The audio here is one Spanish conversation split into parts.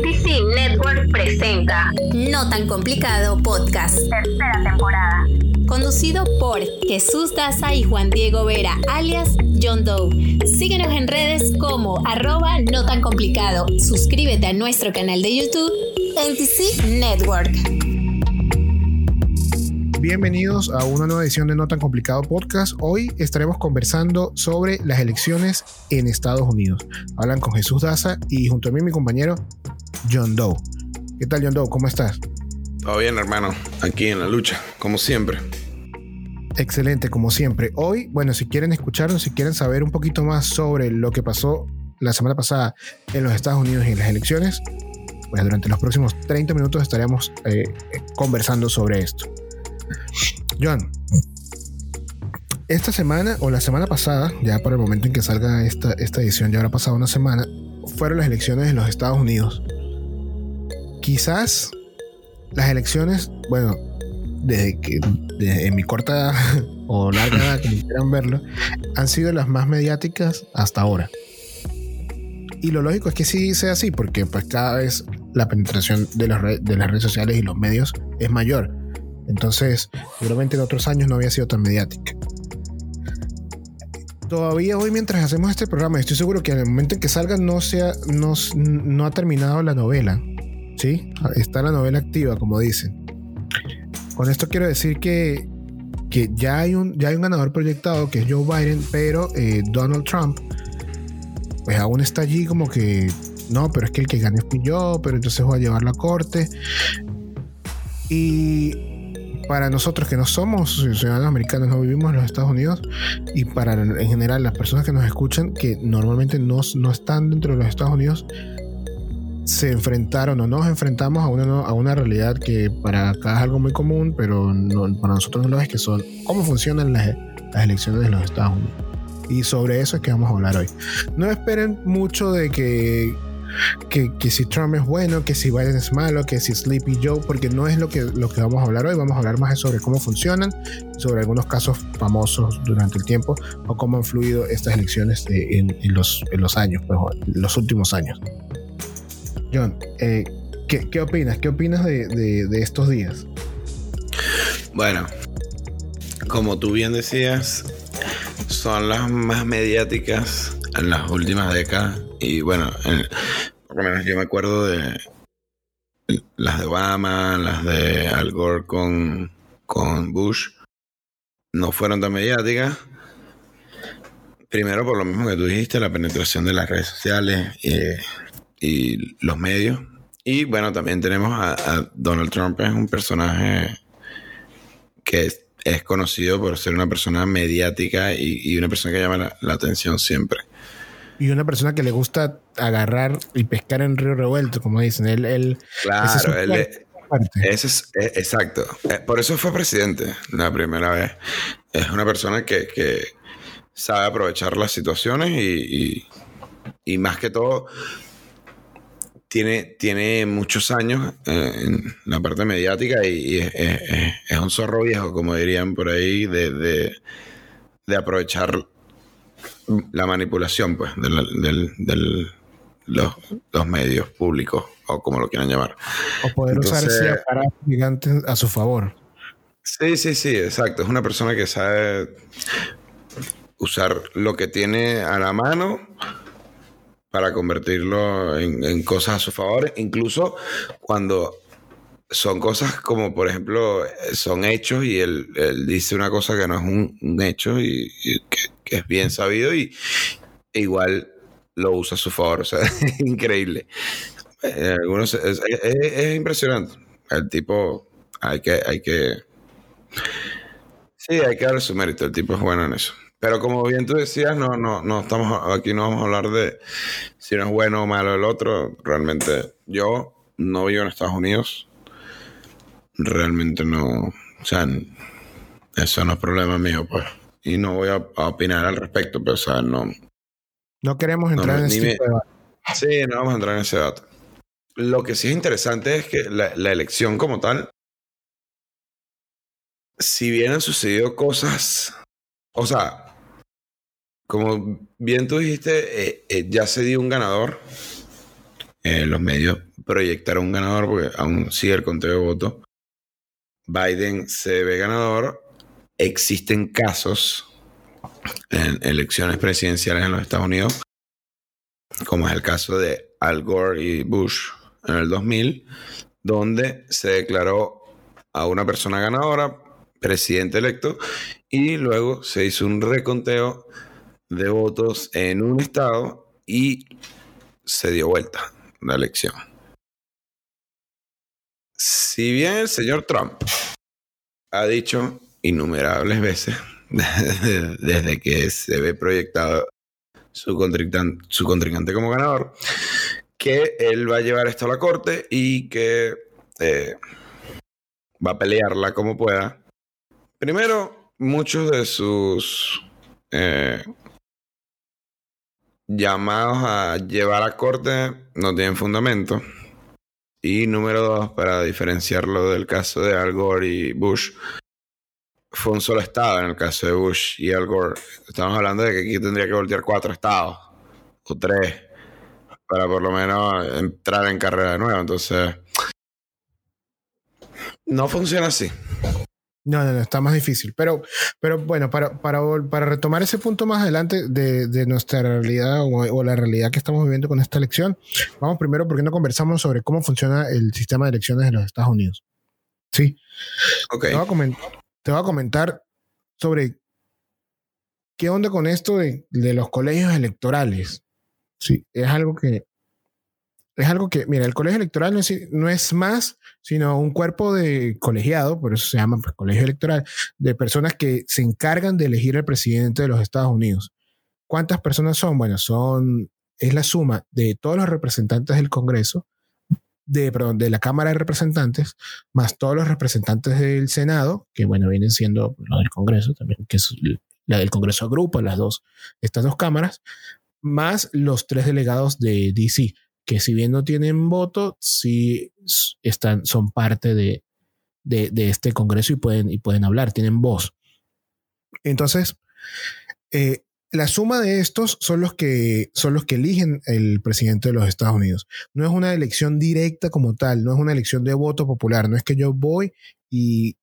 NTC Network presenta No tan complicado podcast. tercera temporada. Conducido por Jesús Daza y Juan Diego Vera, alias John Doe. Síguenos en redes como arroba no tan complicado. Suscríbete a nuestro canal de YouTube NTC Network. Bienvenidos a una nueva edición de No tan complicado podcast. Hoy estaremos conversando sobre las elecciones en Estados Unidos. Hablan con Jesús Daza y junto a mí mi compañero John Doe. ¿Qué tal John Doe? ¿Cómo estás? Todo bien, hermano. Aquí en la lucha, como siempre. Excelente, como siempre. Hoy, bueno, si quieren escucharnos, si quieren saber un poquito más sobre lo que pasó la semana pasada en los Estados Unidos y en las elecciones, pues durante los próximos 30 minutos estaremos eh, conversando sobre esto. John, esta semana o la semana pasada, ya para el momento en que salga esta, esta edición, ya habrá pasado una semana, fueron las elecciones en los Estados Unidos. Quizás las elecciones, bueno, desde que desde en mi corta o larga edad, como quieran verlo, han sido las más mediáticas hasta ahora. Y lo lógico es que sí sea así, porque pues cada vez la penetración de, las re- de las redes sociales y los medios es mayor. Entonces, seguramente en otros años no había sido tan mediática. Todavía hoy, mientras hacemos este programa, estoy seguro que en el momento en que salga no, sea, no, no ha terminado la novela. ¿Sí? Está la novela activa, como dicen. Con esto quiero decir que, que ya, hay un, ya hay un ganador proyectado, que es Joe Biden, pero eh, Donald Trump, pues aún está allí como que, no, pero es que el que gane fui yo, pero entonces voy a llevarlo a corte. Y para nosotros que no somos ciudadanos americanos, no vivimos en los Estados Unidos, y para en general las personas que nos escuchan, que normalmente no, no están dentro de los Estados Unidos, se enfrentaron o nos enfrentamos a una, a una realidad que para acá es algo muy común, pero para nosotros no lo es, que son cómo funcionan las, las elecciones de los Estados Unidos. Y sobre eso es que vamos a hablar hoy. No esperen mucho de que, que, que si Trump es bueno, que si Biden es malo, que si Sleepy Joe, porque no es lo que, lo que vamos a hablar hoy. Vamos a hablar más sobre cómo funcionan, sobre algunos casos famosos durante el tiempo o cómo han fluido estas elecciones de- en, los, en los años, en los últimos años. John, eh, ¿qué, opinas? ¿Qué opinas de, de- estos días? Bueno, como tú bien decías, son las más mediáticas en las últimas décadas. Y bueno, en- por lo menos yo me acuerdo de las de Obama, las de Al Gore con, con Bush. No fueron tan mediáticas. Primero, por lo mismo que tú dijiste, la penetración de las redes sociales eh, y los medios. Y bueno, también tenemos a, a Donald Trump, es un personaje que es, es conocido por ser una persona mediática y, y una persona que llama la, la atención siempre. Y una persona que le gusta agarrar y pescar en río revuelto, como dicen. Él, él, ese es Claro, él es, ese es, es- exacto. Eh, Por eso fue presidente la primera vez. Es una persona que, que sabe aprovechar las situaciones y, y- y más que todo tiene, tiene muchos años eh, en la parte mediática y, y es, es- un zorro viejo, como dirían por ahí, de, de, de aprovechar la manipulación pues, de la- del- del- los, los medios públicos o como lo quieran llamar. o poder usar entonces- ese aparato gigante a su favor. Sí, sí, sí, exacto. Es una persona que sabe usar lo que tiene a la mano para convertirlo en, en cosas a su favor, incluso cuando son cosas como, por ejemplo, son hechos y él, él dice una cosa que no es un, un hecho y, que, es bien sabido y igual lo usa a su favor. O sea, es increíble. Eh, algunos, es, es- es impresionante. El tipo, hay que, hay que, Sí, hay que darle su mérito, el tipo es bueno en eso. Pero como bien tú decías, no, no, no estamos aquí no vamos a hablar de si no es bueno o malo el otro. Realmente, yo no vivo en Estados Unidos. Realmente no, o sea, eso no es problema mío, pues. Y no voy a, a opinar al respecto, pero o sea, no. No queremos entrar No, en me- de debate. Sí, no vamos a entrar en ese dato. Lo que sí es interesante es que la, la elección como tal, si bien han sucedido cosas, o sea, como bien tú dijiste, eh, eh, ya se dio un ganador eh, los medios proyectaron un ganador porque aún sigue el conteo de votos. Biden se ve ganador. Existen casos en elecciones presidenciales en los Estados Unidos, como es el caso de Al Gore y Bush en el 2000, donde se declaró a una persona ganadora, presidente electo, y luego se hizo un reconteo de votos en un estado y se dio vuelta la elección. Si bien el señor Trump ha dicho innumerables veces desde que se ve proyectado su contrincante, como ganador, que él va a llevar esto a la corte y que eh, va a pelearla como pueda. Primero, muchos de sus eh, llamados a llevar a corte no tienen fundamento. Y número dos, para diferenciarlo del caso de Al Gore y Bush, fue un solo estado en el caso de Bush y Al Gore. Estamos hablando de que aquí tendría que voltear cuatro estados o tres para por lo menos entrar en carrera de nuevo. Entonces, no funciona así. No, no, no, está más difícil. Pero, pero bueno, para, para, para retomar ese punto más adelante de, de nuestra realidad o, la realidad que estamos viviendo con esta elección, vamos primero porque no conversamos sobre cómo funciona el sistema de elecciones en los Estados Unidos. Sí. Ok. Te voy a comentar, te voy a comentar sobre qué onda con esto de, de los colegios electorales. Sí, es algo que es algo que, mira, el colegio electoral no es, no es, más, sino un cuerpo de colegiado, por eso se llama pues, colegio electoral, de personas que se encargan de elegir al presidente de los Estados Unidos. ¿Cuántas personas son? Bueno, son, es la suma de todos los representantes del Congreso, de, perdón, de la Cámara de Representantes, más todos los representantes del Senado, que bueno, vienen siendo los del Congreso también, que es la del Congreso agrupa las dos, estas dos cámaras, más los tres delegados de DC que si bien no tienen voto, sí están, son parte de, de, este Congreso y pueden, y pueden hablar, tienen voz. Entonces, eh, la suma de estos son los que son los que eligen el presidente de los Estados Unidos. No es una elección directa como tal, no es una elección de voto popular, no es que yo voy y,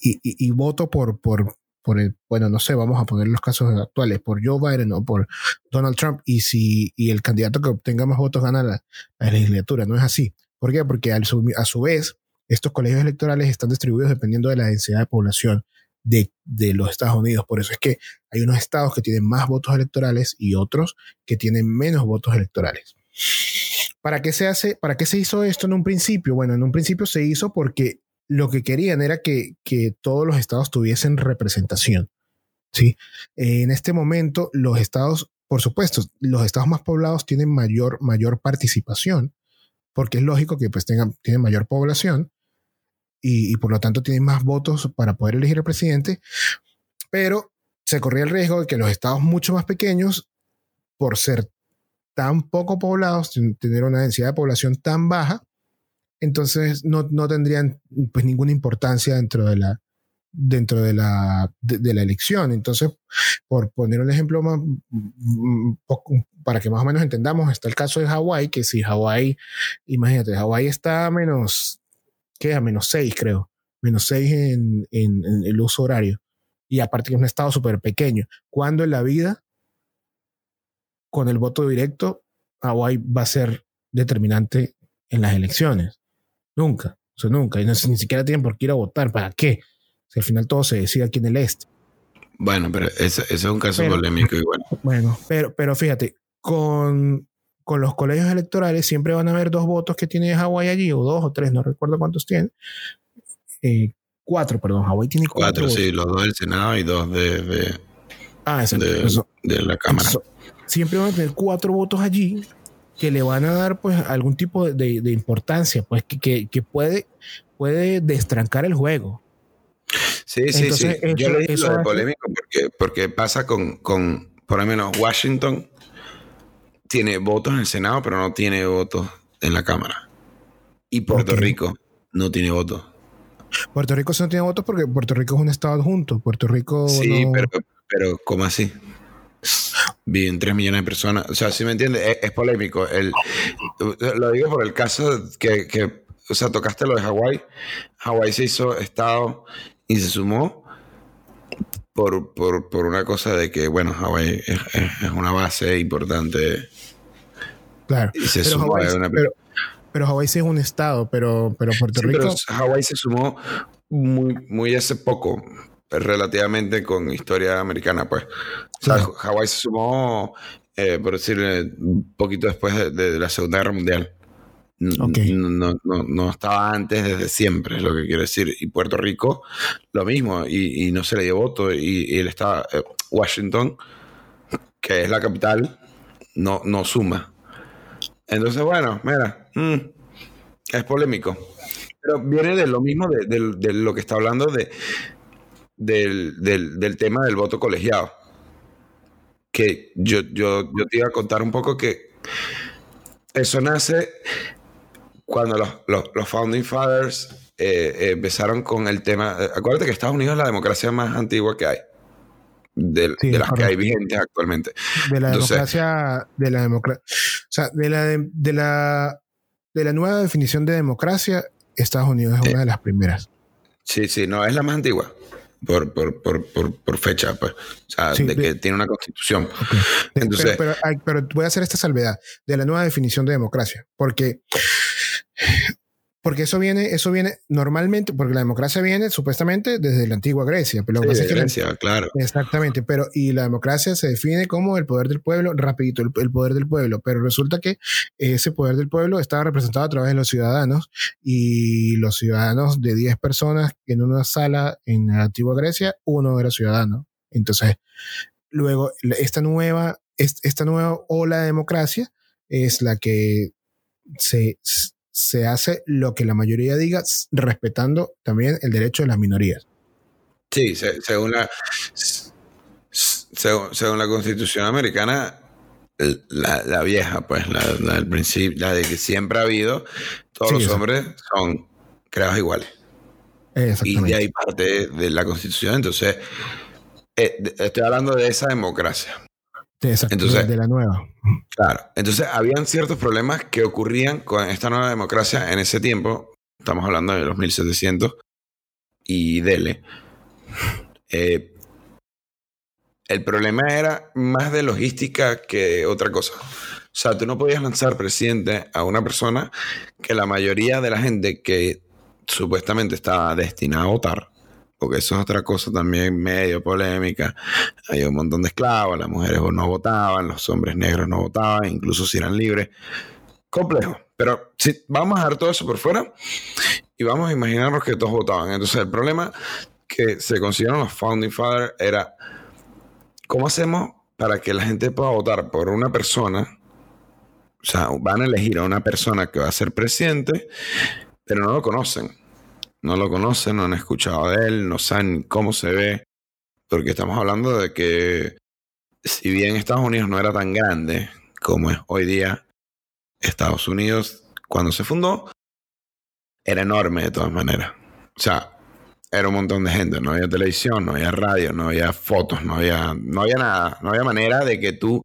y, y voto por, por, por el, bueno, no sé, vamos a poner los casos actuales, por Joe Biden o por Donald Trump, y si y el candidato que obtenga más votos gana la, legislatura. No es así. ¿Por qué? Porque a su vez, estos colegios electorales están distribuidos dependiendo de la densidad de población de, de, los Estados Unidos. Por eso es que hay unos estados que tienen más votos electorales y otros que tienen menos votos electorales. ¿Para qué se hace? ¿Para qué se hizo esto en un principio? Bueno, en un principio se hizo porque lo que querían era que, todos los estados tuviesen representación. ¿sí? En este momento, los estados, por supuesto, los estados más poblados tienen mayor, mayor participación, porque es lógico que pues tengan, tienen mayor población y, por lo tanto tienen más votos para poder elegir al presidente, pero se corría el riesgo de que los estados mucho más pequeños, por ser tan poco poblados, tener una densidad de población tan baja, entonces no, no tendrían pues ninguna importancia dentro de la dentro de la, de, la elección. Entonces, por poner un ejemplo más, para que más o menos entendamos, está el caso de Hawái, que si Hawái, imagínate, Hawái está a menos, ¿qué? A menos 6, creo. Menos 6 en, en, en, el uso horario. Y aparte que es un estado súper pequeño. Cuando en la vida, con el voto directo, Hawái va a ser determinante en las elecciones. Nunca, o sea, nunca. Y no, ni siquiera tienen por qué ir a votar. ¿Para qué? Si al final todo se decide aquí en el este. Bueno, pero ese, es un caso polémico igual. Bueno, pero, pero fíjate, con, con los colegios electorales siempre van a haber dos votos que tiene Hawái allí, o dos o tres, no recuerdo cuántos tienen. Eh, cuatro, perdón, Hawái tiene cuatro. Cuatro, sí, los dos del Senado y dos de, de, ah, de, la Cámara. siempre van a tener cuatro votos allí que le van a dar pues algún tipo de, de importancia, pues que, que, puede, puede destrancar el juego. Sí, sí, sí. Yo le digo lo de polémico porque, porque pasa con, con, por lo menos, Washington tiene votos en el Senado, pero no tiene votos en la Cámara. Y Puerto Rico no tiene votos. Puerto Rico sí no tiene votos porque Puerto Rico es un estado adjunto. Puerto Rico. Sí, pero, pero ¿cómo así? Viven 3 millones de personas. O sea, si me entiendes, es, es, polémico. El, lo digo por el caso que, que, o sea, tocaste lo de Hawái. Hawái se hizo estado y se sumó por, por, por una cosa de que, bueno, Hawái es, es, una base importante. Claro. Y se pero sumó Hawái, a una- pero, pero Hawái sí es un estado, pero, pero Puerto Sí, Rico. pero Hawái se sumó muy, muy hace poco, relativamente con historia americana, pues. O sea, Claro. Hawái se sumó, eh, por decir, eh, un poquito después de, de la Segunda Guerra Mundial. No, no, no, no estaba antes desde siempre, es lo que quiero decir. Y Puerto Rico, lo mismo, y, y no se le dio voto. Y, y él estaba, eh, Washington, que es la capital, no, no suma. Entonces, bueno, mira, mm, es polémico. Pero viene de lo mismo de, de- de lo que está hablando de, del, del- del tema del voto colegiado. Que yo, yo, yo te iba a contar un poco que eso nace cuando los, los, los Founding Fathers eh, eh, empezaron con el tema. eh, Acuérdate que Estados Unidos es la democracia más antigua que hay. De, Sí, de las que hay vigentes actualmente. de la Entonces- democracia, de la democracia, o sea, de la, de, de la, de la nueva definición de democracia, Estados Unidos es Eh. una de las primeras. Sí, sí, no, es la más antigua. Por, por, por, por, fecha, pues. O sea, Sí, de de- que tiene una constitución. Entonces- pero, pero, pero voy a hacer esta salvedad de la nueva definición de democracia, porque porque eso viene, eso viene normalmente, porque la democracia viene supuestamente desde la antigua Grecia, pero Sí, de que la- Grecia, claro. Exactamente, pero y la democracia se define como el poder del pueblo, rapidito, el, el poder del pueblo, pero resulta que ese poder del pueblo estaba representado a través de los ciudadanos y los ciudadanos de 10 personas en una sala en la antigua Grecia, uno era ciudadano. Entonces, luego esta nueva, es- esta nueva ola de democracia es la que se, se hace lo que la mayoría diga, respetando también el derecho de las minorías. Sí, se- según la según, según la Constitución americana, la, la vieja, pues, la, la del principio, la de que siempre ha habido, todos Sí, los hombres son creados iguales. Y de ahí parte de la Constitución. Entonces, eh, estoy hablando de esa democracia. Entonces- de, de la nueva. Claro. Entonces, habían ciertos problemas que ocurrían con esta nueva democracia en ese tiempo. Estamos hablando de los 1700 y dele. Eh, el problema era más de logística que otra cosa. O sea, tú no podías lanzar presidente a una persona que la mayoría de la gente que supuestamente estaba destinada a votar, porque eso es otra cosa también medio polémica. Hay un montón de esclavos, las mujeres no votaban, los hombres negros no votaban, incluso si eran libres. Complejo. Pero si vamos a dejar todo eso por fuera y vamos a imaginarnos que todos votaban. Entonces, el problema que se consiguieron los Founding Fathers era cómo hacemos para que la gente pueda votar por una persona. O sea, van a elegir a una persona que va a ser presidente, pero no lo conocen. No lo conocen, no han escuchado de él, no saben cómo se ve. Porque estamos hablando de que, si bien Estados Unidos no era tan grande como es hoy día, Estados Unidos, cuando se fundó, era enorme de todas maneras. O sea, era un montón de gente. No había televisión, no había radio, no había fotos, no había, no había nada. No había manera de que tú,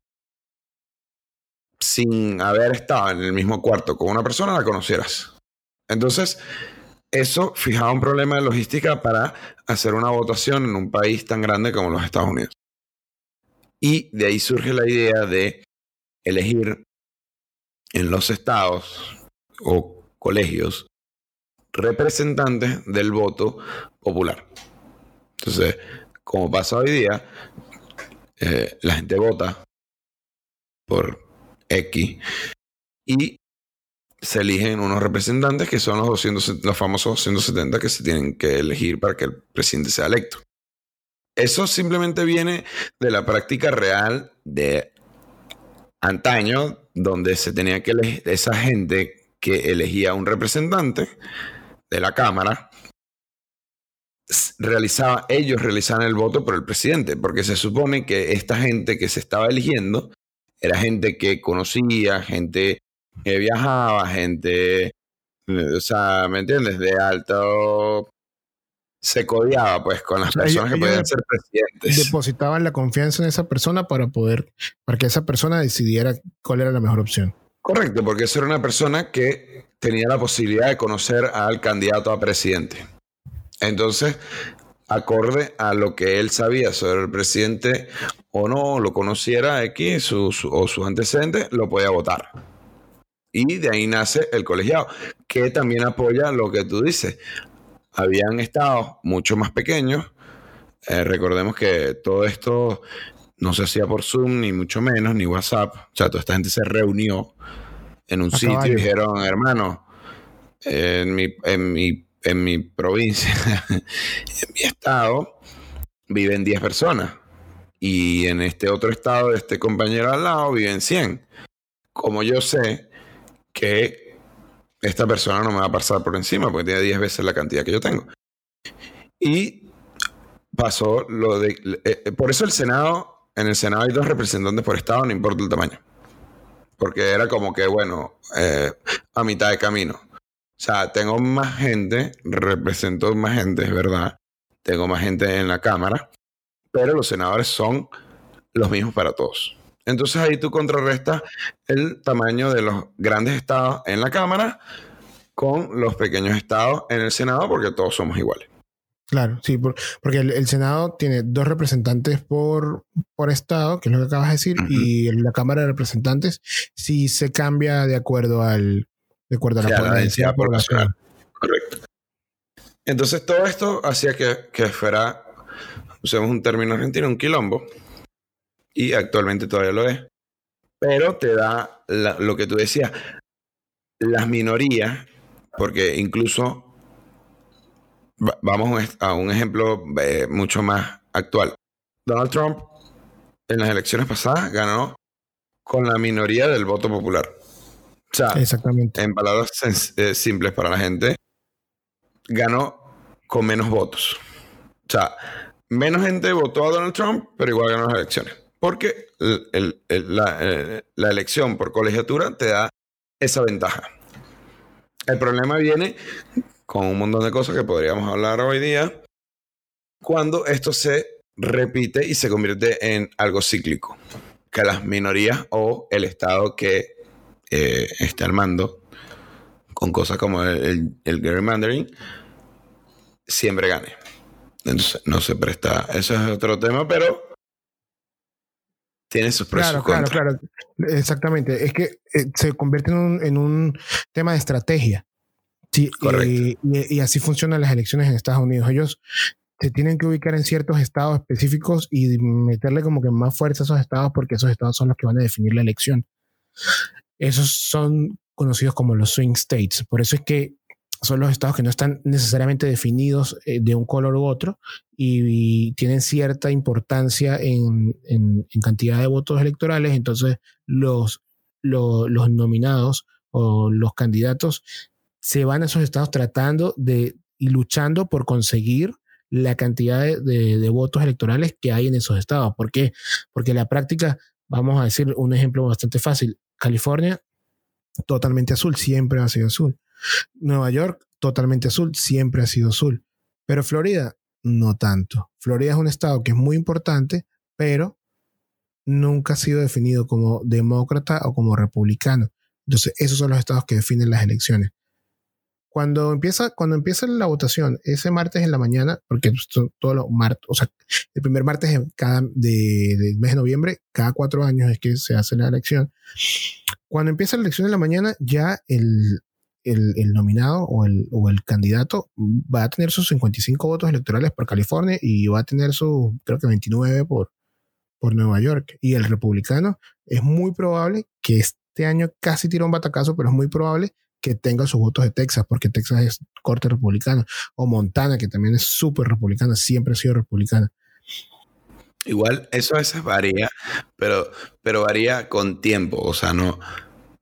sin haber estado en el mismo cuarto con una persona, la conocieras. Entonces, eso fijaba un problema de logística para hacer una votación en un país tan grande como los Estados Unidos. Y de ahí surge la idea de elegir en los estados o colegios representantes del voto popular. Entonces, como pasa hoy día, eh, la gente vota por X y se eligen unos representantes que son los, 200, los famosos 270 que se tienen que elegir para que el presidente sea electo. Eso simplemente viene de la práctica real de antaño, donde se tenía que elegir esa gente que elegía un representante de la Cámara, realizaba, ellos realizaban el voto por el presidente, porque se supone que esta gente que se estaba eligiendo era gente que conocía, gente que viajaba, gente, o sea, ¿me entiendes? De alto, se codiaba pues con las sea, personas ellos- que podían ser presidentes. Depositaban la confianza en esa persona para poder, para que esa persona decidiera cuál era la mejor opción. Correcto, porque eso era una persona que tenía la posibilidad de conocer al candidato a presidente. Entonces, acorde a lo que él sabía sobre el presidente o no lo conociera X su- su- o sus antecedentes, lo podía votar. Y de ahí nace el colegiado, que también apoya lo que tú dices. Habían estados mucho más pequeños. Eh, recordemos que todo esto no se hacía por Zoom, ni mucho menos, ni WhatsApp. O sea, toda esta gente se reunió en un A sitio caballo. y dijeron, hermano, en mi, en mi, en mi provincia, en mi estado, viven 10 personas. Y en este otro estado, de este compañero al lado, viven 100. Como yo sé que esta persona no me va a pasar por encima porque tiene 10 veces la cantidad que yo tengo. Y pasó lo de... eh, eh, por eso el Senado, en el Senado hay dos representantes por estado, no importa el tamaño. Porque era como que, bueno, eh, a mitad de camino. O sea, tengo más gente, represento más gente, es verdad. Tengo más gente en la Cámara, pero los senadores son los mismos para todos. Entonces ahí tú contrarrestas el tamaño de los grandes estados en la Cámara con los pequeños estados en el Senado, porque todos somos iguales. Claro, sí, por- porque el, el Senado tiene dos representantes por, por estado, que es lo que acabas de decir, Ujú. y la Cámara de Representantes sí se cambia de acuerdo al de acuerdo a la, la densidad poblacional. Correcto. Entonces todo esto hacía que, que fuera, usemos un término argentino, un quilombo, y actualmente todavía lo es, pero te da la- lo que tú decías, las minorías, porque incluso, va- vamos a un ejemplo eh, mucho más actual. Donald Trump en las elecciones pasadas ganó con la minoría del voto popular. O sea, Exactamente. en palabras eh, simples para la gente, ganó con menos votos. O sea, menos gente votó a Donald Trump, pero igual ganó las elecciones. Porque eh, la elección por colegiatura te da esa ventaja. El problema viene con un montón de cosas que podríamos hablar hoy día, cuando esto se repite y se convierte en algo cíclico. Que las minorías o el Estado que eh, esté al mando con cosas como el, el, el gerrymandering siempre gane. Entonces no se presta. Eso es otro tema, pero tiene sus pros Claro, claro, claro. Exactamente. Es que eh, se convierte en un, en un tema de estrategia. Sí, y- y así funcionan las elecciones en Estados Unidos. Ellos se tienen que ubicar en ciertos estados específicos y meterle como que más fuerza a esos estados porque esos estados son los que van a definir la elección. Esos son conocidos como los swing states. Por eso es que son los estados que no están necesariamente definidos eh, de un color u otro y, tienen cierta importancia en, en- cantidad de votos electorales. Entonces, los, lo- los nominados o los candidatos se van a esos estados tratando de y luchando por conseguir la cantidad de, de- de votos electorales que hay en esos estados. ¿Por qué? Porque la práctica, vamos a decir un ejemplo bastante fácil. California, totalmente azul, siempre ha sido azul. Nueva York, totalmente azul, siempre ha sido azul. Pero Florida, no tanto. Florida es un estado que es muy importante, pero nunca ha sido definido como demócrata o como republicano. Entonces, esos son los estados que definen las elecciones. Cuando empieza, cuando empieza la votación, ese martes en la mañana, porque todos los martes, o sea, el primer martes de- del mes de noviembre, cada cuatro años es que se hace la elección. Cuando empieza la elección en la mañana, ya el, el, nominado o el, o el candidato va a tener sus 55 votos electorales por California y va a tener sus, creo que 29 por, por Nueva York. Y el republicano es muy probable que este año casi tira un batacazo, pero es muy probable que tenga sus votos de Texas, porque Texas es corte republicano. O Montana, que también es súper republicana, siempre ha sido republicana. Igual, eso a veces varía, pero, pero varía con tiempo. O sea, no,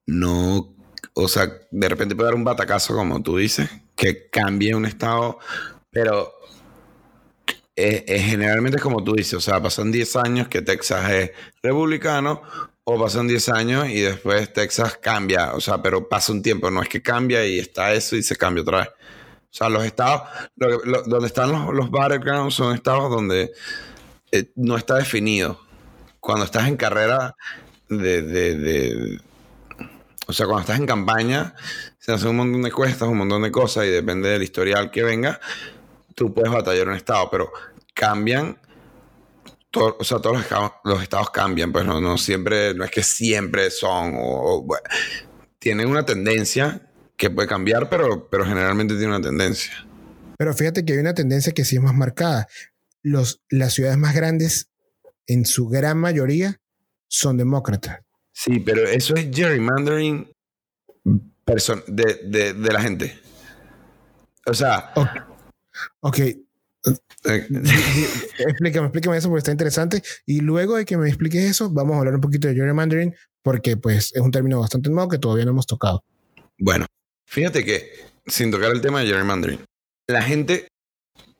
no, o sea, de repente puede dar un batacazo, como tú dices, que cambie un estado, pero eh, eh, generalmente es como tú dices, o sea, pasan 10 años que Texas es republicano, o pasan 10 años y después Texas cambia, o sea, pero pasa un tiempo, no es que cambia y está eso y se cambia otra vez. O sea, los estados, lo- lo- donde están los, los battlegrounds son estados donde eh, no está definido. Cuando estás en carrera de, de- de- O sea, cuando estás en campaña, se hacen un montón de cuestas, un montón de cosas y depende del historial que venga, tú puedes batallar un estado, pero cambian. o sea, todos los estados, cambian, pues no, no siempre, no es que siempre son, o, o, bueno, tienen una tendencia que puede cambiar, pero, pero generalmente tiene una tendencia. Pero fíjate que hay una tendencia que sí es más marcada. Los, las ciudades más grandes, en su gran mayoría, son demócratas. Sí, pero eso es gerrymandering person- de, de, de la gente. O sea, Ok. Ok, eh, explícame, explícame eso porque está interesante. Y luego de que me expliques eso, vamos a hablar un poquito de gerrymandering porque pues es un término bastante nuevo que todavía no hemos tocado. bueno, fíjate que, sin tocar el tema de gerrymandering, la gente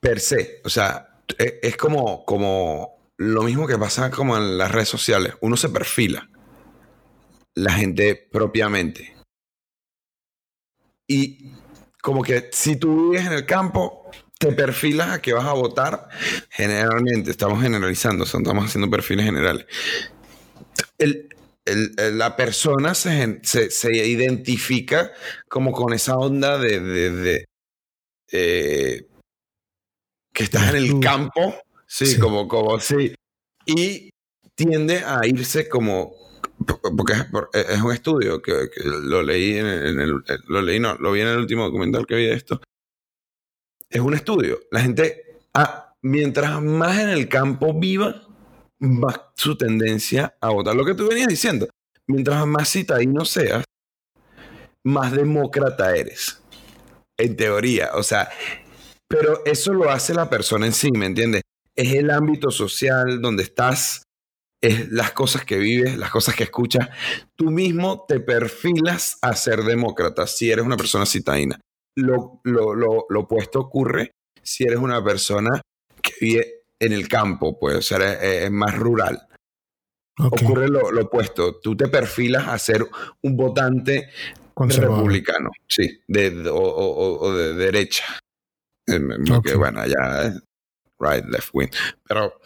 per se, o sea, es, es como, como lo mismo que pasa como en las redes sociales. Uno se perfila la gente propiamente. Y como que si tú vives en el campo, te perfilas a que vas a votar. Generalmente, estamos generalizando, estamos haciendo perfiles generales. El- el- la persona se, se- se identifica como con esa onda de, de- de, eh, que estás en el campo, sí, Sí. como, como, sí, y tiende a irse como, porque es, por- es un estudio que, lo leí en el- lo leí, no, lo vi en el último documental que vi de esto, es un estudio, la gente, ah, mientras más en el campo viva, más su tendencia a votar. Lo que tú venías diciendo, mientras más citadino seas, más demócrata eres. En teoría, o sea, pero eso lo hace la persona en sí, ¿me entiendes? Es el ámbito social donde estás, es las cosas que vives, las cosas que escuchas. Tú mismo te perfilas a ser demócrata si eres una persona citadina. Lo, lo, lo, lo opuesto ocurre si eres una persona que vive en el campo, pues, o sea, es, es más rural. Ocurre lo, lo opuesto. Tú te perfilas a ser un votante republicano, sí, de, de- o, o- o de derecha. Eh, Porque, Ok. bueno, es right, left wing. Pero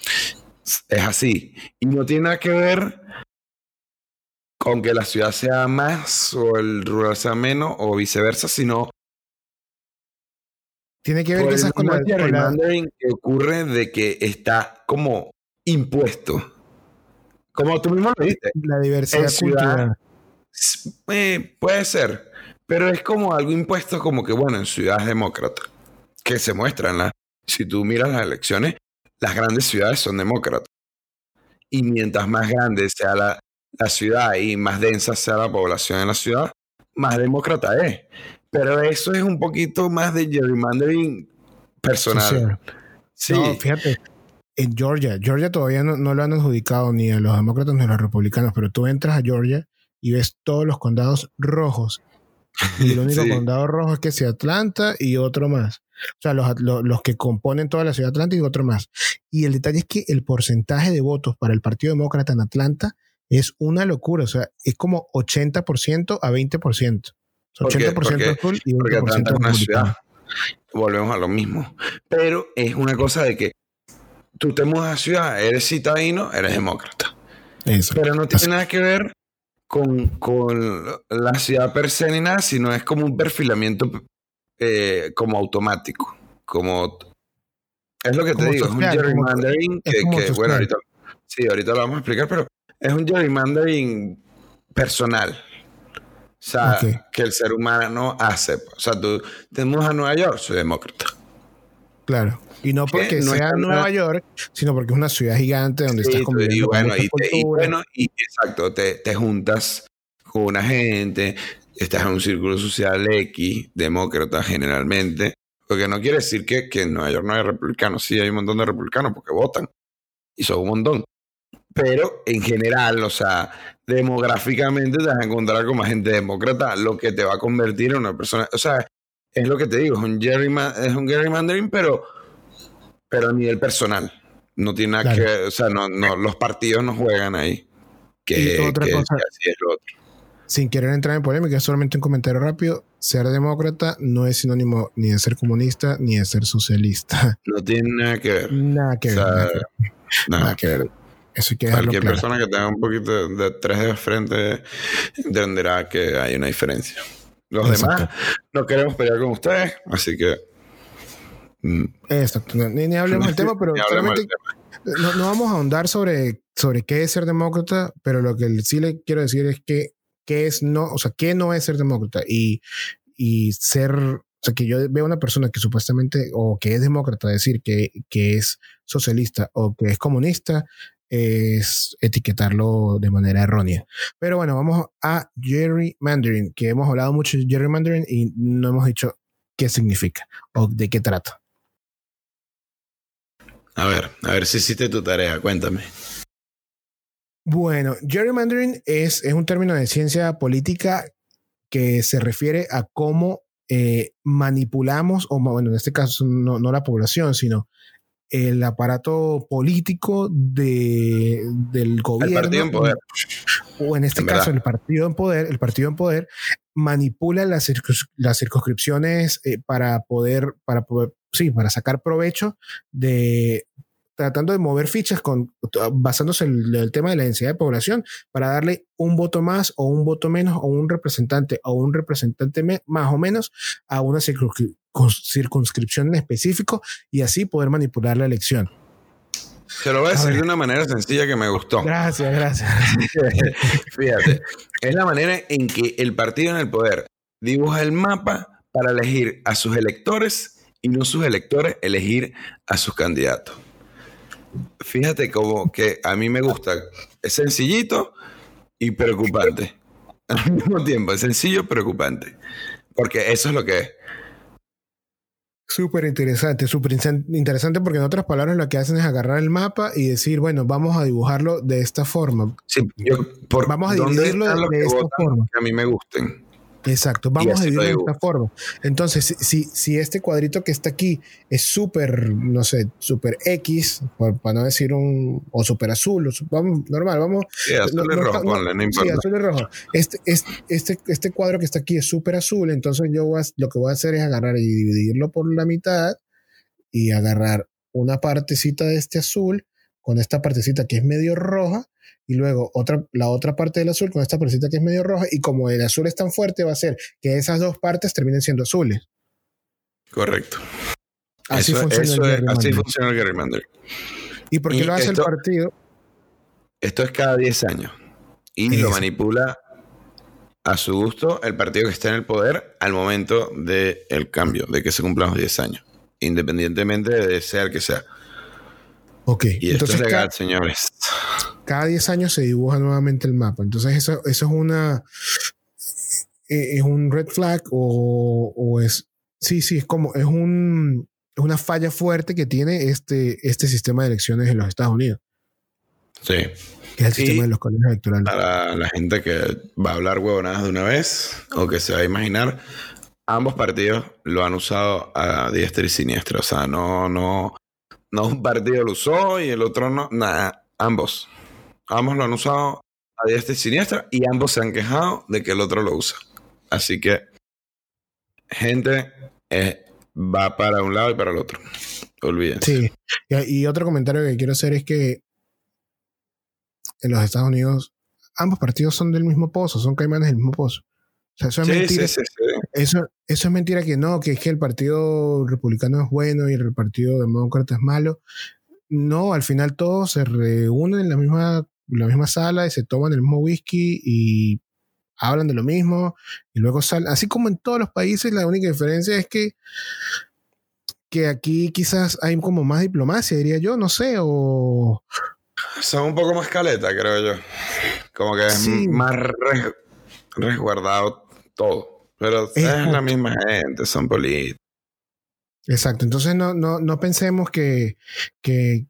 es así. Y no tiene nada que ver con que la ciudad sea más o el rural sea menos o viceversa, sino Tiene que ver con la, con la- que ocurre de que está como impuesto. Como tú mismo lo dijiste. la diversidad cultural. Eh, puede ser, pero es como algo impuesto como que, bueno, en ciudades demócratas, que se muestran. La, si tú miras las elecciones, las grandes ciudades son demócratas. Y mientras más grande sea la, la ciudad y más densa sea la población en la ciudad, más demócrata es. Pero eso es un poquito más de gerrymandering personal. Sí, No, fíjate, en Georgia, Georgia todavía no, no lo han adjudicado ni a los demócratas ni a los republicanos, pero tú entras a Georgia y ves todos los condados rojos. Y el único Sí. condado rojo es que sea Atlanta y otro más. O sea, los, los, los que componen toda la ciudad de Atlanta y otro más. Y el detalle es que el porcentaje de votos para el Partido Demócrata en Atlanta es una locura. O sea, es como 80% a 20%. O sea, Porque- 80% porque- azul y 20% porque Atlanta es una ciudad. Volvemos a lo mismo. Pero es una cosa de que tú te mudas a ciudad, eres citadino, eres demócrata. Eso. Pero no tiene Así. nada que ver con, con la ciudad per se ni nada, sino es como un perfilamiento eh, como automático. Como es lo que te digo, social, es un gerrymandering que, que, bueno, ahorita, sí, ahorita lo vamos a explicar, pero es un gerrymandering personal. O sea, que el ser humano hace. O sea, tú te mudas a Nueva York, soy demócrata. Claro. Y no Que porque no sea Nueva York, sino porque es una ciudad gigante donde estás Sí, conviviendo y bueno, y, te- y bueno, y exacto, te, te juntas con una gente, estás en un círculo social X, demócrata generalmente, porque no quiere decir que, que en Nueva York no hay republicanos, sí hay un montón de republicanos porque votan, y son un montón. Pero en general, o sea, demográficamente te vas a encontrar con más gente demócrata, lo que te va a convertir en una persona, o sea, es lo que te digo, es un, gerryma- es un gerrymandering, pero, pero a nivel personal. No tiene nada Claro. que ver, o sea, no, no, los partidos no juegan ahí. Que, Y otra que- cosa- que así es lo otro. sin querer entrar en polémica, solamente un comentario rápido. Ser demócrata no es sinónimo ni de ser comunista ni de ser socialista. No tiene nada que ver. Nada que ver. O sea, nada que ver. nada. Nada que ver. Eso hay que Cualquier claro. persona que tenga un poquito de tres de frente entenderá que hay una diferencia. Los Exacto. demás no queremos pelear con ustedes, así que. Exacto. Ni, ni hablemos del tema, pero solamente tema. no, no vamos a ahondar sobre, sobre qué es ser demócrata, pero lo que sí le quiero decir es que qué es no, o sea, qué no es ser demócrata y, y ser, o sea, que yo veo una persona que supuestamente o que es demócrata decir que, que es socialista o que es comunista es etiquetarlo de manera errónea. Pero bueno, vamos a gerrymandering, que hemos hablado mucho de gerrymandering y no hemos dicho qué significa o de qué trata. A ver, a ver si hiciste tu tarea, cuéntame. Bueno, gerrymandering es, es un término de ciencia política que se refiere a cómo eh, manipulamos, o bueno, en este caso no, no la población, sino el aparato político de, del El gobierno. partido en poder. O en este En caso, verdad. el partido en poder, el partido en poder manipula las, circuns- las circunscripciones eh, para poder, para poder, sí, para sacar provecho de tratando de mover fichas con basándose en el tema de la densidad de población para darle un voto más o un voto menos o un representante o un representante me- más o menos a una circunscri- circunscripción en específico y así poder manipular la elección. Se lo voy a A decir ver. de una manera sencilla que me gustó. Gracias, gracias. Fíjate, es la manera en que el partido en el poder dibuja el mapa para elegir a sus electores y no sus electores elegir a sus candidatos. Fíjate como que a mí me gusta, es sencillito y preocupante. Al mismo tiempo, es sencillo y preocupante. Porque eso es lo que es. Súper interesante, súper interesante porque en otras palabras lo que hacen es agarrar el mapa y decir, bueno, vamos a dibujarlo de esta forma. Sí, yo- por Vamos a ¿dónde dividirlo de, de esta forma. que a mí me gusten. Exacto, vamos a así lo dividirlo de esta forma. Entonces, si, si, este cuadrito que está aquí es súper, no sé, súper X, por- para no decir un, o súper azul, o vamos, normal, vamos. Sí, azul no- y rojo, no- ponle, no Sí, importa. azul y rojo. Este, este, este, este cuadro que está aquí es súper azul, entonces yo voy a- lo que voy a hacer es agarrar y dividirlo por la mitad y agarrar una partecita de este azul con esta partecita que es medio roja y luego otra, la otra parte del azul con esta partecita que es medio roja y como el azul es tan fuerte va a hacer que esas dos partes terminen siendo azules. Correcto. Así Eso- funciona eso el es- así funciona el gerrymandering. ¿Y por qué y lo hace esto- el partido? Esto es cada 10 años. Y lo manipula a su gusto el partido que está en el poder al momento del cambio, de que se cumplan los 10 años. Independientemente de sea el que sea. Ok, Y esto entonces es legal, señores. Cada 10 años se dibuja nuevamente el mapa. Entonces eso, eso es una... eh, Es un red flag o, o es... Sí, sí, es como... Es un... Es una falla fuerte que tiene este, este sistema de elecciones en los Estados Unidos, Sí. que es el Y- sistema de los colegios electorales. Para la gente que va a hablar huevonadas de una vez o que se va a imaginar, ambos partidos lo han usado a diestra y siniestra. O sea, no, no, no un partido lo usó y el otro no. Nada, ambos. Ambos lo han usado a diestra y siniestra y ambos se han quejado de que el otro lo usa. Así que, gente, eh, va para un lado y para el otro. Olvídense. Sí. Y, y otro comentario que quiero hacer es que en los Estados Unidos ambos partidos son del mismo pozo, son caimanes del mismo pozo. O sea, eso es Sí, mentira. sí, sí, sí. Eso, eso es mentira que no, que es que el partido republicano es bueno y el partido demócrata es malo. No, al final todos se reúnen en la misma, la misma sala y se toman el mismo whisky y hablan de lo mismo y luego salen. Así como en todos los países, la única diferencia es que, que aquí quizás hay como más diplomacia, diría yo, no sé, o Son un poco más caleta, creo yo. Como que es más res- resguardado todo. Pero es la misma gente, son políticos. Exacto, entonces no, no, no pensemos que, que,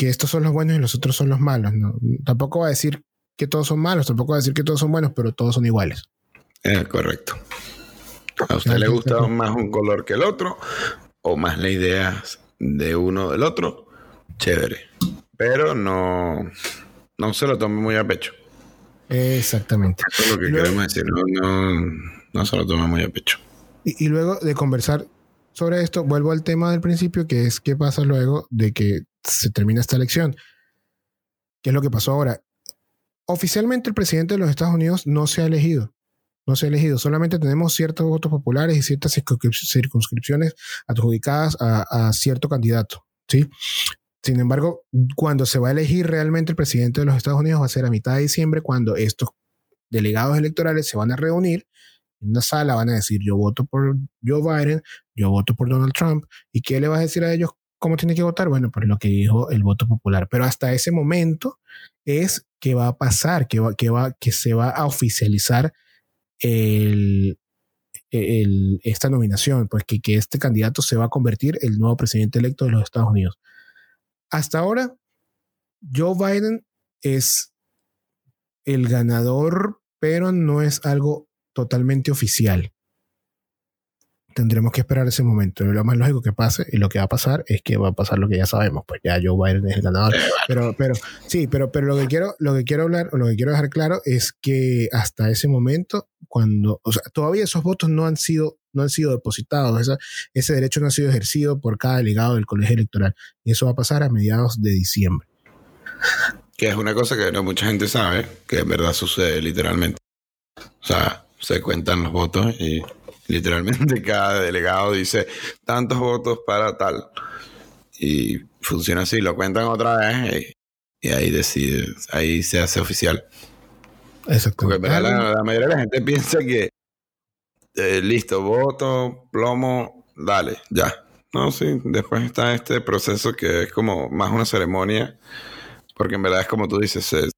que estos son los buenos y los otros son los malos. ¿no? Tampoco va a decir que todos son malos, tampoco va a decir que todos son buenos, pero todos son iguales. Es correcto. ¿A usted le gusta más un color que el otro? ¿O más la idea de uno del otro? Chévere. Pero no, no se lo tome muy a pecho. Exactamente. Eso es lo que luego- queremos decir. No, no, no se lo toma muy a pecho. Y, y luego de conversar sobre esto, vuelvo al tema del principio, que es qué pasa luego de que se termina esta elección. ¿Qué es lo que pasó ahora? Oficialmente el presidente de los Estados Unidos no se ha elegido. No se ha elegido. Solamente tenemos ciertos votos populares y ciertas circunscrip- circunscripciones adjudicadas a, a cierto candidato. ¿sí? Sin embargo, cuando se va a elegir realmente el presidente de los Estados Unidos va a ser a mitad de diciembre, cuando estos delegados electorales se van a reunir en una sala, van a decir yo voto por Joe Biden, yo voto por Donald Trump. ¿Y qué le vas a decir a ellos cómo tienen que votar? Bueno, pues lo que dijo el voto popular. Pero hasta ese momento es que va a pasar, que, va, que, va, que se va a oficializar esta nominación, pues que este candidato se va a convertir el nuevo presidente electo de los Estados Unidos. Hasta ahora, Joe Biden es el ganador, pero no es algo totalmente oficial. Tendremos que esperar ese momento. Lo más lógico que pase y lo que va a pasar es que va a pasar lo que ya sabemos, pues ya Joe Biden es el ganador. Pero, pero, sí, pero, pero lo que quiero, lo que quiero hablar, o lo que quiero dejar claro es que hasta ese momento, cuando, o sea, todavía esos votos no han sido, no han sido depositados, esa- ese derecho no ha sido ejercido por cada delegado del colegio electoral. Y eso va a pasar a mediados de diciembre. Que es una cosa que no mucha gente sabe, que en verdad sucede literalmente. O sea, se cuentan los votos y literalmente cada delegado dice tantos votos para tal. Y funciona así, lo cuentan otra vez y, y ahí decide, ahí se hace oficial. Porque en verdad la, la mayoría de la gente piensa que eh, listo, voto, plomo, dale, ya. No, sí, después está este proceso que es como más una ceremonia, porque en verdad es como tú dices, se,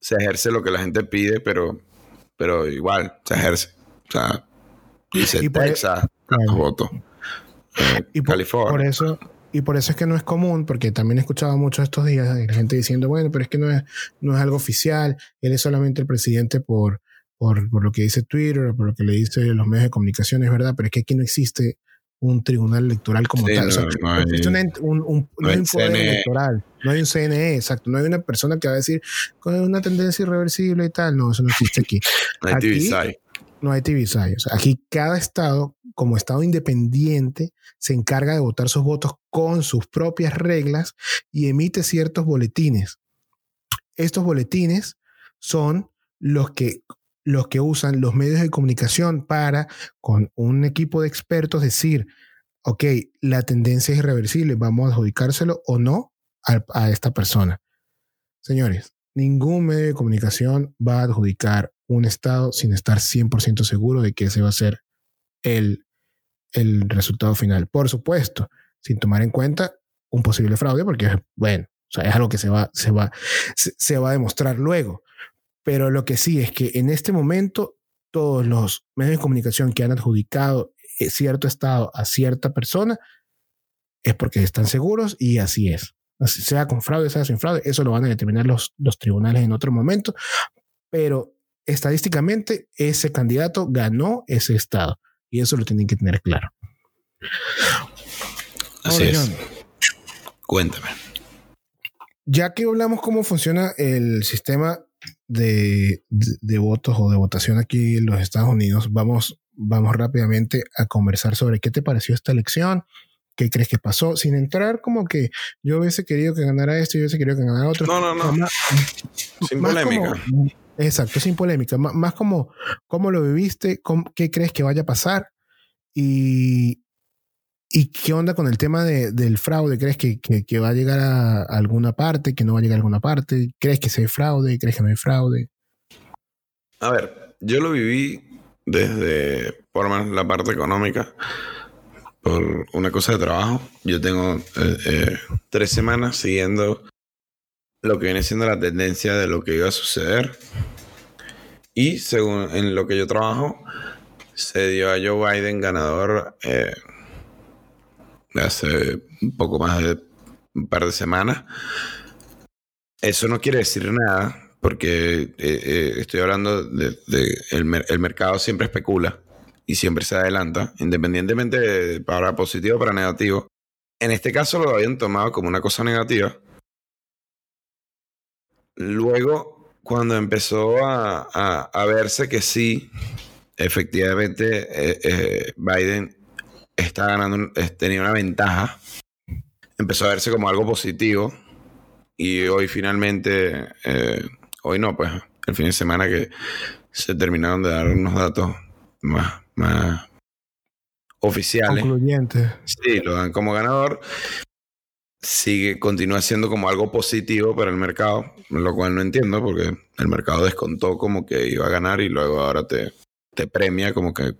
se ejerce lo que la gente pide, pero, pero igual se ejerce. O sea, dice Y por e- Texas, Claro. Eh, Y por, California. por eso y por eso es que no es común, porque también he escuchado mucho estos días la gente diciendo, bueno, pero es que no es, no es algo oficial, él es solamente el presidente por, por, por lo que dice Twitter o por lo que le dice los medios de comunicación, es verdad, pero es que aquí no existe un tribunal electoral como Sí, tal. O sea, no, no hay- un, un- no hay hay un poder CNE. electoral, no hay un CNE, exacto, no hay una persona que va a decir con una tendencia irreversible y tal, no, eso no existe aquí aquí-. No hay TVSI. O sea, aquí cada estado, como estado independiente, se encarga de votar sus votos con sus propias reglas y emite ciertos boletines. Estos boletines son los que, los que usan los medios de comunicación para, con un equipo de expertos, decir, ok, la tendencia es irreversible, vamos a adjudicárselo o no a esta persona. Señores, ningún medio de comunicación va a adjudicar un Estado sin estar 100% seguro de que ese va a ser el, el resultado final. Por supuesto, sin tomar en cuenta un posible fraude, porque, bueno, o sea, es algo que se va, se, va, se, va a demostrar luego. Pero lo que sí es que en este momento todos los medios de comunicación que han adjudicado eh, cierto Estado a cierta persona es porque están seguros y así es. Así sea con fraude, sea sin fraude, eso lo van a determinar los, los tribunales en otro momento. Pero estadísticamente ese candidato ganó ese estado y eso lo tienen que tener claro. Así Ahora, es. John, Cuéntame. ya que hablamos cómo funciona el sistema de, de, de votos o de votación aquí en los Estados Unidos, vamos, vamos rápidamente a conversar sobre qué te pareció esta elección, qué crees que pasó, sin entrar como que yo hubiese querido que ganara esto y yo hubiese querido que ganara otro. No, no, no. Más- Sin más polémica. como- exacto, sin polémica. Má- Más, como cómo lo viviste, qué crees que vaya a pasar y, y qué onda con el tema de- del fraude. ¿Crees que, que- va a llegar a alguna parte, que no va a llegar a alguna parte? ¿Crees que sí hay fraude? ¿Crees que no hay fraude? A ver, yo lo viví desde, por lo menos la parte económica, por una cosa de trabajo. Yo tengo eh, eh, tres semanas siguiendo lo que viene siendo la tendencia de lo que iba a suceder. Y según en lo que yo trabajo, se dio a Joe Biden ganador eh, hace un poco más de un par de semanas. Eso no quiere decir nada, porque eh, eh, estoy hablando de, de el, el mercado siempre especula y siempre se adelanta, independientemente de para positivo o para negativo. En este caso lo habían tomado como una cosa negativa. Luego, cuando empezó a, a, verse que sí, efectivamente, eh, eh, Biden está ganando, tenía una ventaja, empezó a verse como algo positivo y hoy finalmente, eh, hoy no, pues el fin de semana que se terminaron de dar unos datos más, más oficiales. Concluyentes. Sí, lo dan como ganador sigue, continúa siendo como algo positivo para el mercado, lo cual no entiendo porque el mercado descontó como que iba a ganar y luego ahora te, te premia como que...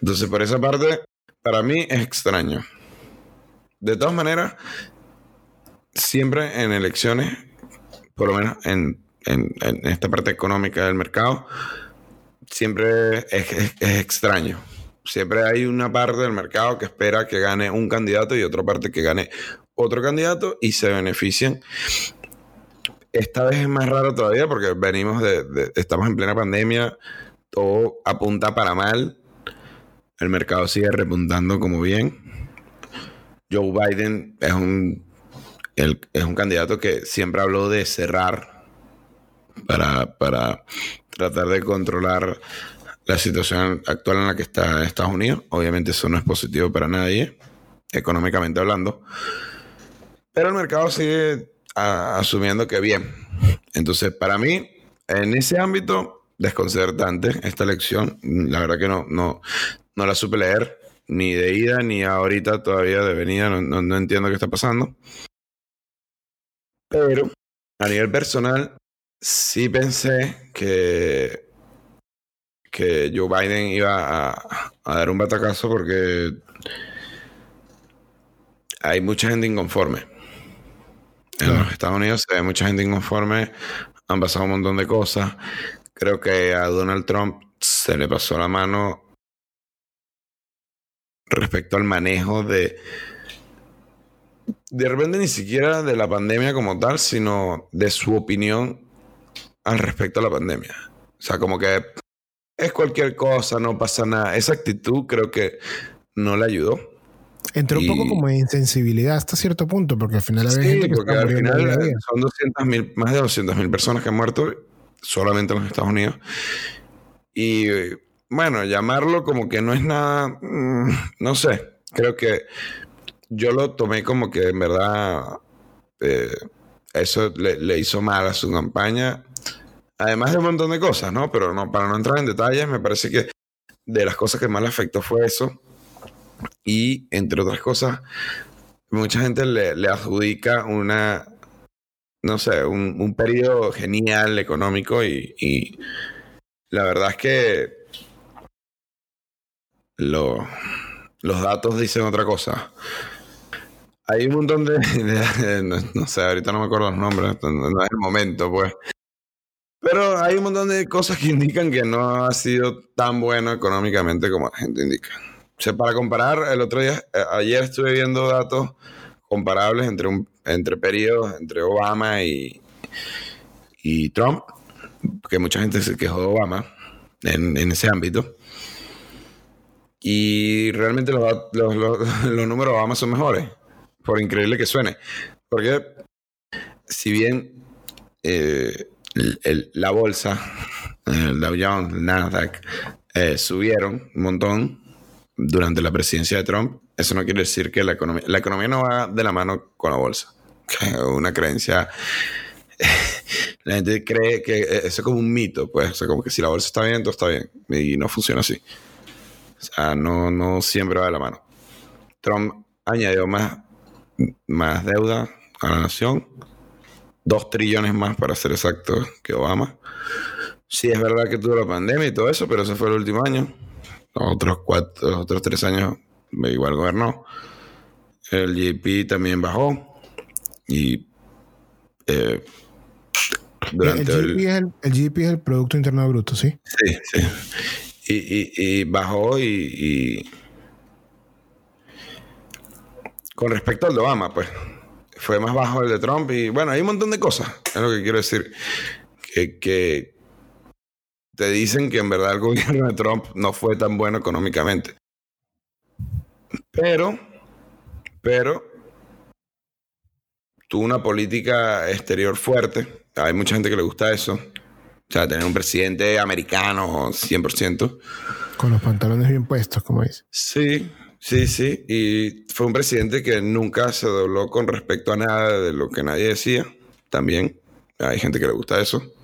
Entonces, por esa parte, para mí es extraño. De todas maneras, siempre en elecciones, por lo menos en, en, esta parte económica del mercado, siempre es, es extraño siempre hay una parte del mercado que espera que gane un candidato y otra parte que gane otro candidato y se benefician. Esta vez es más raro todavía porque venimos de, estamos en plena pandemia, todo apunta para mal, el mercado sigue repuntando como bien. Joe Biden es un, es un candidato que siempre habló de cerrar para, para tratar de controlar la situación actual en la que está Estados Unidos. Obviamente eso no es positivo para nadie, económicamente hablando. Pero el mercado sigue asumiendo que bien. Entonces, para mí, en ese ámbito, desconcertante esta lección. La verdad que no, no, no la supe leer, ni de ida, ni ahorita todavía de venida. No, no entiendo qué está pasando. Pero, a nivel personal, sí pensé que que Joe Biden iba a, a, dar un batacazo porque hay mucha gente inconforme. En los Estados Unidos se ve mucha gente inconforme, han pasado un montón de cosas. Creo que a Donald Trump se le pasó la mano respecto al manejo de... De repente ni siquiera de la pandemia como tal, sino de su opinión al respecto a la pandemia. O sea, como que es cualquier cosa, no pasa nada. Esa actitud creo que no le ayudó. Entró un poco como de insensibilidad hasta cierto punto, porque al final hay gente que porque al final son 200 más de 200 mil personas que han muerto solamente en los Estados Unidos. Y bueno, llamarlo como que no es nada, mm, no sé, creo que yo lo tomé como que en verdad eh, eso le, hizo mal a su campaña, además de un montón de cosas, ¿no? Pero no, para no entrar en detalles, me parece que de las cosas que más le afectó fue eso. Y entre otras cosas, mucha gente le, adjudica una, no sé, un, periodo genial económico y, la verdad es que los datos dicen otra cosa. Hay un montón de, no, sé, ahorita no me acuerdo los nombres, no es el momento, pues. Pero hay un montón de cosas que indican que no ha sido tan bueno económicamente como la gente indica. O sea, para comparar, el otro día, eh, ayer estuve viendo datos comparables entre, un, entre periodos entre Obama y, y Trump, que mucha gente se quejó de Obama en, en ese ámbito. Y realmente los, los, los, números de Obama son mejores, por increíble que suene. Porque si bien eh, la bolsa, el Dow Jones, el Nasdaq, eh, subieron un montón, durante la presidencia de Trump, eso no quiere decir que la economía, la economía no va de la mano con la bolsa. Una creencia, la gente cree que eso es como un mito, pues, o sea, como que si la bolsa está bien, todo está bien, y no funciona así. O sea, no, no siempre va de la mano. Trump añadió más, más deuda a la nación, dos trillones más para ser exacto que Obama. Sí, es verdad que tuvo la pandemia y todo eso, pero ese fue el último año otros cuatro, otros tres años igual gobernó. El GDP también bajó y eh, durante el, GDP es el, GDP es el Producto Interno Bruto, ¿sí? Sí, sí. Y, y, bajó y, con respecto al de Obama, pues fue más bajo el de Trump y bueno, hay un montón de cosas, es lo que quiero decir, que, que te dicen que en verdad el gobierno de Trump no fue tan bueno económicamente. Pero, pero, tuvo una política exterior fuerte. hay mucha gente que le gusta eso. O sea, tener un presidente americano 100%. Con los pantalones bien puestos, como dice. Sí, sí, sí. Y fue un presidente que nunca se dobló con respecto a nada de lo que nadie decía. También hay gente que le gusta eso.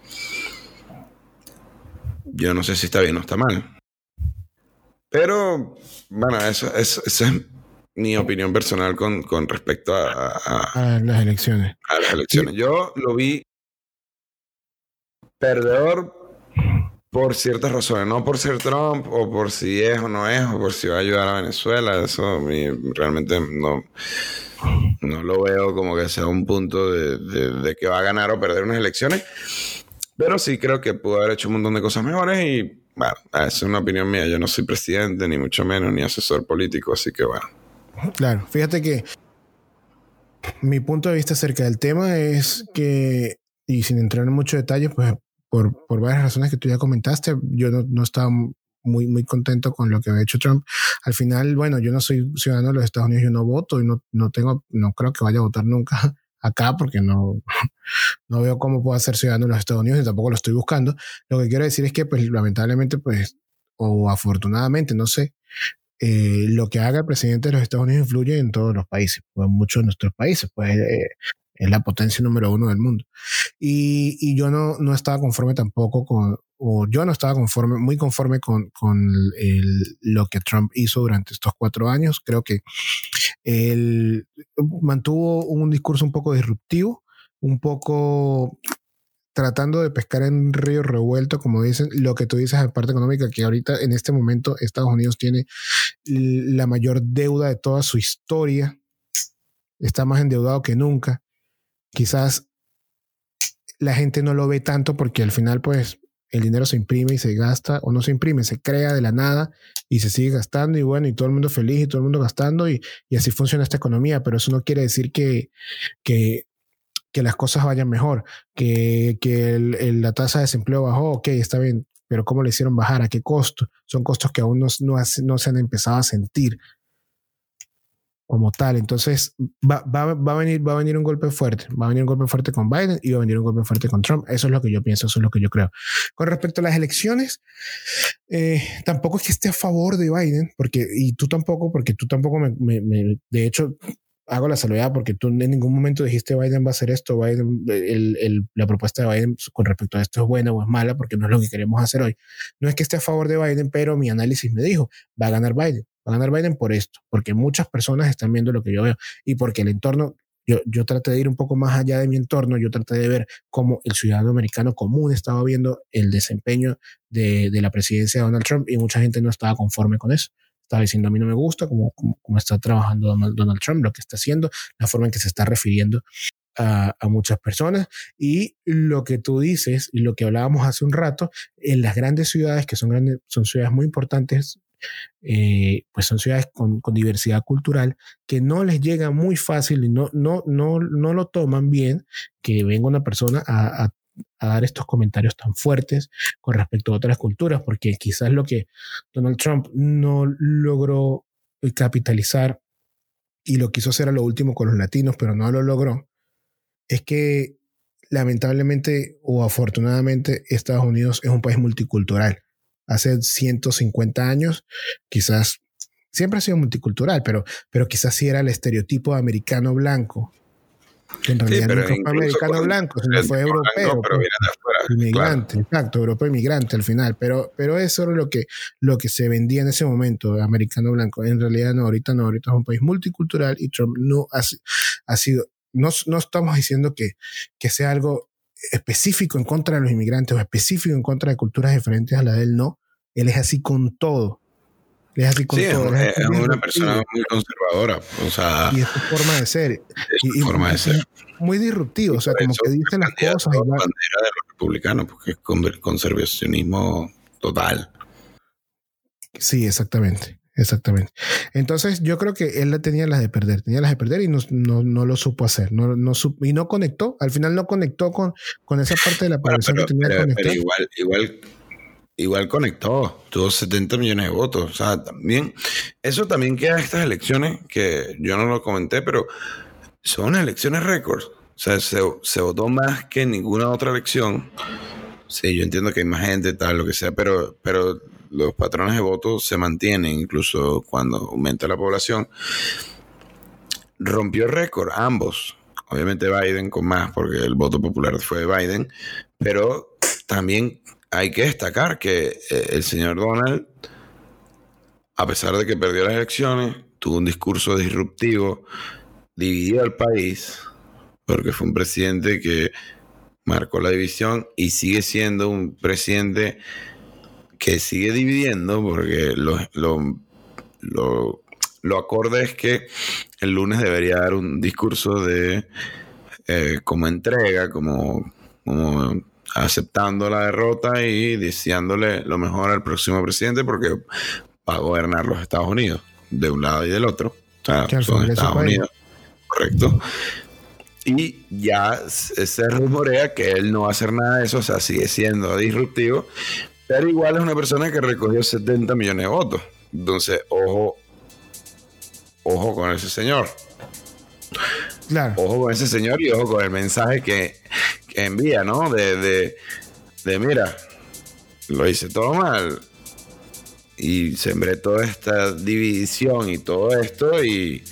Yo no sé si está bien o está mal. Pero, bueno, esa es mi opinión personal con, con respecto a, a, A las elecciones. a las elecciones. Yo lo vi perdedor por ciertas razones, no por ser Trump o por si es o no es o por si va a ayudar a Venezuela. Eso realmente no, no lo veo como que sea un punto de, de- de que va a ganar o perder unas elecciones. Pero sí creo que pudo haber hecho un montón de cosas mejores y bueno, es una opinión mía. Yo no soy presidente, ni mucho menos, ni asesor político, así que bueno. Claro, fíjate que mi punto de vista acerca del tema es que, y sin entrar en mucho detalle, pues por, por varias razones que tú ya comentaste, yo no, no estaba muy, muy contento con lo que había hecho Trump. Al final, bueno, yo no soy ciudadano de los Estados Unidos, yo no voto y no, no tengo, no creo que vaya a votar nunca acá porque no, no veo cómo puedo ser ciudadano de los Estados Unidos y tampoco lo estoy buscando. Lo que quiero decir es que, pues, lamentablemente, pues, o afortunadamente, no sé, eh, lo que haga el presidente de los Estados Unidos influye en todos los países, o en muchos de nuestros países, pues eh, es la potencia número uno del mundo. Y, y yo no, no estaba conforme tampoco con, o yo no estaba conforme, muy conforme con, con el- lo que Trump hizo durante estos cuatro años. Creo que él mantuvo un discurso un poco disruptivo, un poco tratando de pescar en río revuelto, como dicen, lo que tú dices en parte económica, que ahorita en este momento Estados Unidos tiene la mayor deuda de toda su historia, está más endeudado que nunca. Quizás la gente no lo ve tanto porque al final pues el dinero se imprime y se gasta o no se imprime, se crea de la nada y se sigue gastando y bueno, y todo el mundo feliz y todo el mundo gastando y, y así funciona esta economía, pero eso no quiere decir que, que, las cosas vayan mejor, que, que la tasa de desempleo bajó, ok, está bien, pero ¿cómo le hicieron bajar? ¿A qué costo? Son costos que aún no, no, no se han empezado a sentir como tal. Entonces, va, va, va, a venir, va a venir un golpe fuerte. Va a venir un golpe fuerte con Biden y va a venir un golpe fuerte con Trump. Eso es lo que yo pienso, eso es lo que yo creo. Con respecto a las elecciones, eh, tampoco es que esté a favor de Biden, porque, y tú tampoco, porque tú tampoco me, de hecho, hago la salvedad porque tú en ningún momento dijiste Biden va a hacer esto, Biden, el- el- la propuesta de Biden con respecto a esto es buena o es mala, porque no es lo que queremos hacer hoy. No es que esté a favor de Biden, pero mi análisis me dijo, va a ganar Biden, va a ganar Biden por esto, porque muchas personas están viendo lo que yo veo y porque el entorno, yo, yo traté de ir un poco más allá de mi entorno, yo traté de ver cómo el ciudadano americano común estaba viendo el desempeño de, de la presidencia de Donald Trump y mucha gente no estaba conforme con eso. Estaba diciendo, a mí no me gusta cómo, cómo, cómo está trabajando Donald Trump, lo que está haciendo, la forma en que se está refiriendo a, a muchas personas. Y lo que tú dices y lo que hablábamos hace un rato, en las grandes ciudades, que son, grandes, son ciudades muy importantes, eh, pues son ciudades con, con, diversidad cultural que no les llega muy fácil y no, no, no, no lo toman bien que venga una persona a, a, a, dar estos comentarios tan fuertes con respecto a otras culturas, porque quizás lo que Donald Trump no logró capitalizar y lo quiso hacer a lo último con los latinos, pero no lo logró, es que lamentablemente o afortunadamente Estados Unidos es un país multicultural. Hace 150 años, quizás siempre ha sido multicultural, pero, pero quizás sí era el estereotipo americano blanco. Que en realidad sí, nunca fue americano blanco, sino fue europeo. Blanco, pero pues, afuera, inmigrante, claro. exacto, europeo inmigrante al final. Pero, pero eso era lo que, lo que se vendía en ese momento, americano blanco. En realidad no, ahorita no, ahorita es un país multicultural y Trump no ha, ha sido, no, no estamos diciendo que, que sea algo específico en contra de los inmigrantes o específico en contra de culturas diferentes a la de él, no. Él es así con todo. Es así con sí, todo. Es, es una persona muy conservadora. O sea, y es su forma de ser. Es su y, forma de ser. Muy disruptivo. O sea, como que dice las cosas. La bandera de los republicanos, porque es conservacionismo total. Sí, exactamente. Exactamente. Entonces, yo creo que él la tenía las de perder, tenía las de perder y no, no, no lo supo hacer. No, no supo, y no conectó. Al final no conectó con, con esa parte de la población pero, que tenía. Pero igual, igual, igual conectó. Tuvo 70 millones de votos. O sea, también. Eso también queda en estas elecciones, que yo no lo comenté, pero son elecciones récords. O sea, se, se votó más que en ninguna otra elección. Sí, yo entiendo que hay más gente, tal, lo que sea, pero, pero los patrones de voto se mantienen incluso cuando aumenta la población. Rompió récord, ambos. Obviamente Biden con más, porque el voto popular fue de Biden, pero también hay que destacar que eh, el señor Donald, a pesar de que perdió las elecciones, tuvo un discurso disruptivo, dividió al país, porque fue un presidente que marcó la división y sigue siendo un presidente que sigue dividiendo, porque lo, lo, lo, lo acorde es que el lunes debería dar un discurso de eh, como entrega, como, como aceptando la derrota y deseándole lo mejor al próximo presidente porque va a gobernar los Estados Unidos de un lado y del otro. O sea, son Estados Unidos. Correcto. Y ya se rumorea que él no va a hacer nada de eso, o sea, sigue siendo disruptivo, pero igual es una persona que recogió 70 millones de votos. Entonces, ojo, ojo con ese señor. Claro. Ojo con ese señor y ojo con el mensaje que, que envía, ¿no? De, de, de, mira, lo hice todo mal. Y sembré toda esta división y todo esto y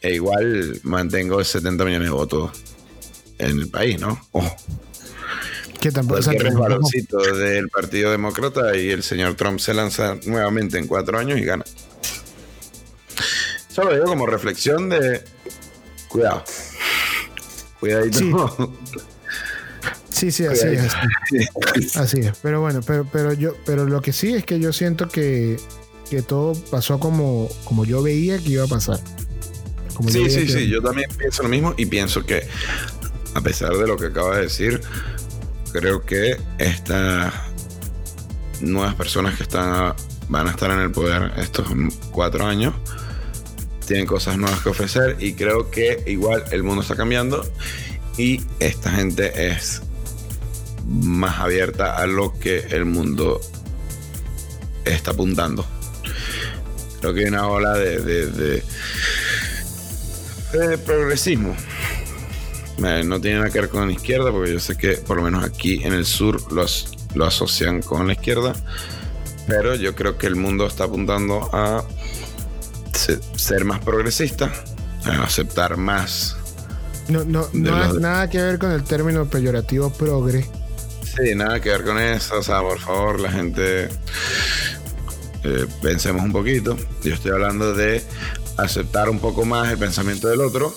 e igual mantengo 70 millones de votos en el país, ¿no? Ojo. Que tampoco Cualquier resbaloncito del Partido Demócrata y el señor Trump se lanza nuevamente en cuatro años y gana. Solo digo como reflexión de cuidado. Cuidadito. Sí. Sí, sí, así es. Así, así es. Pero bueno, pero, pero yo, pero lo que sí es que yo siento que, que todo pasó como, como yo veía que iba a pasar. Como sí, sí, que- sí. Yo también pienso lo mismo y pienso que, a pesar de lo que acaba de decir, creo que estas nuevas personas que están van a estar en el poder estos cuatro años tienen cosas nuevas que ofrecer y creo que igual el mundo está cambiando y esta gente es más abierta a lo que el mundo está apuntando. Creo que hay una ola de, de- de- de progresismo. No tiene nada que ver con la izquierda, porque yo sé que por lo menos aquí en el sur los, lo asocian con la izquierda, pero yo creo que el mundo está apuntando a se- ser más progresista, a aceptar más. No, no, no nada que ver con el término peyorativo progre. Sí, nada que ver con eso, o sea, por favor, la gente eh, pensemos un poquito. Yo estoy hablando de aceptar un poco más el pensamiento del otro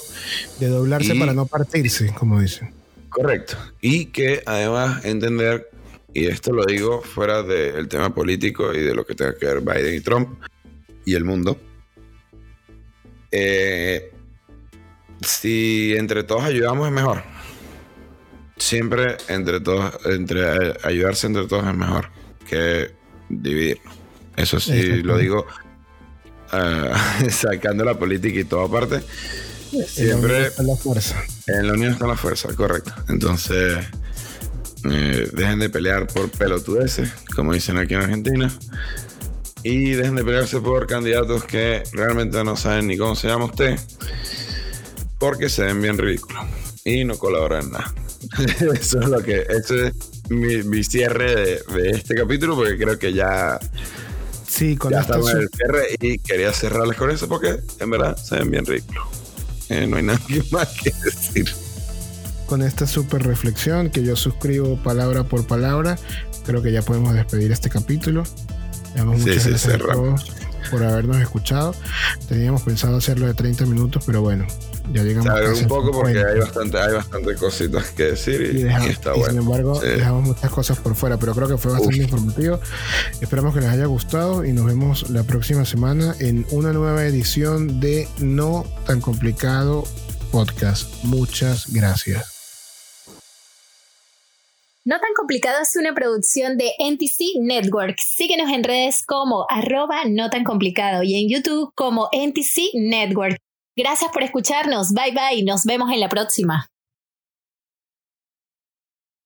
De doblarse Y- para no partirse, como dicen. Correcto. Y que además entender, y esto lo digo fuera del tema político y de lo que tenga que ver Biden y Trump y el mundo, eh, si entre todos ayudamos es mejor. Siempre entre todos, entre eh, ayudarse entre todos es mejor que dividirnos. Eso sí lo digo eh, sacando la política y todo aparte. Siempre En la fuerza. en la unión está la fuerza, correcto. Entonces, eh, dejen de pelear por pelotudeces, como dicen aquí en Argentina. Y dejen de pelearse por candidatos que realmente no saben ni cómo se llama usted. Porque se ven bien ridículos. Y no colaboran en nada. Eso es lo que. Ese es mi, mi cierre de, de este capítulo. Porque creo que ya, Sí, con ya esta, estamos en el cierre. Y quería cerrarles con eso porque en verdad se ven bien ridículos. Eh, no hay nada más que decir. con esta super reflexión que yo suscribo palabra por palabra, creo que ya podemos despedir este capítulo. Damos Sí, muchas sí, gracias a cerramos. todos por habernos escuchado. Teníamos pensado hacerlo de 30 minutos, pero bueno, ya llegamos casi un a poco porque 50. hay bastante, hay bastante cositas que decir y, y, deja- y está y bueno. sin embargo Sí. dejamos muchas cosas por fuera, pero creo que fue bastante Uf. informativo. Esperamos que les haya gustado y nos vemos la próxima semana en una nueva edición de No tan complicado podcast. Muchas gracias. No tan complicado es una producción de NTC Network. Síguenos en redes como arroba no tan complicado y en YouTube como NTC Network. Gracias por escucharnos. Bye bye. Nos vemos en la próxima.